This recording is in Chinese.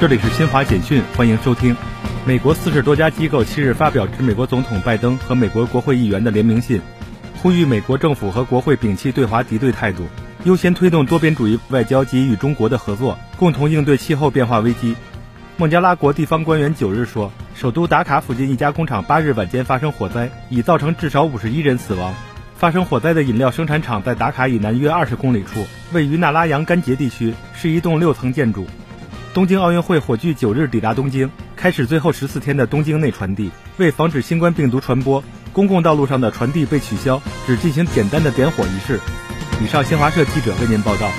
这里是新华简讯，欢迎收听。美国四十多家机构七日发表致美国总统拜登和美国国会议员的联名信，呼吁美国政府和国会摒弃对华敌对态度，优先推动多边主义外交及与中国的合作，共同应对气候变化危机。孟加拉国地方官员九日说，首都达卡附近一家工厂八日晚间发生火灾，已造成至少五十一人死亡。发生火灾的饮料生产厂在达卡以南约二十公里处，位于纳拉扬干杰地区，是一栋六层建筑。东京奥运会火炬九日抵达东京，开始最后十四天的东京内传递。为防止新冠病毒传播，公共道路上的传递被取消，只进行简单的点火仪式。以上，新华社记者为您报道。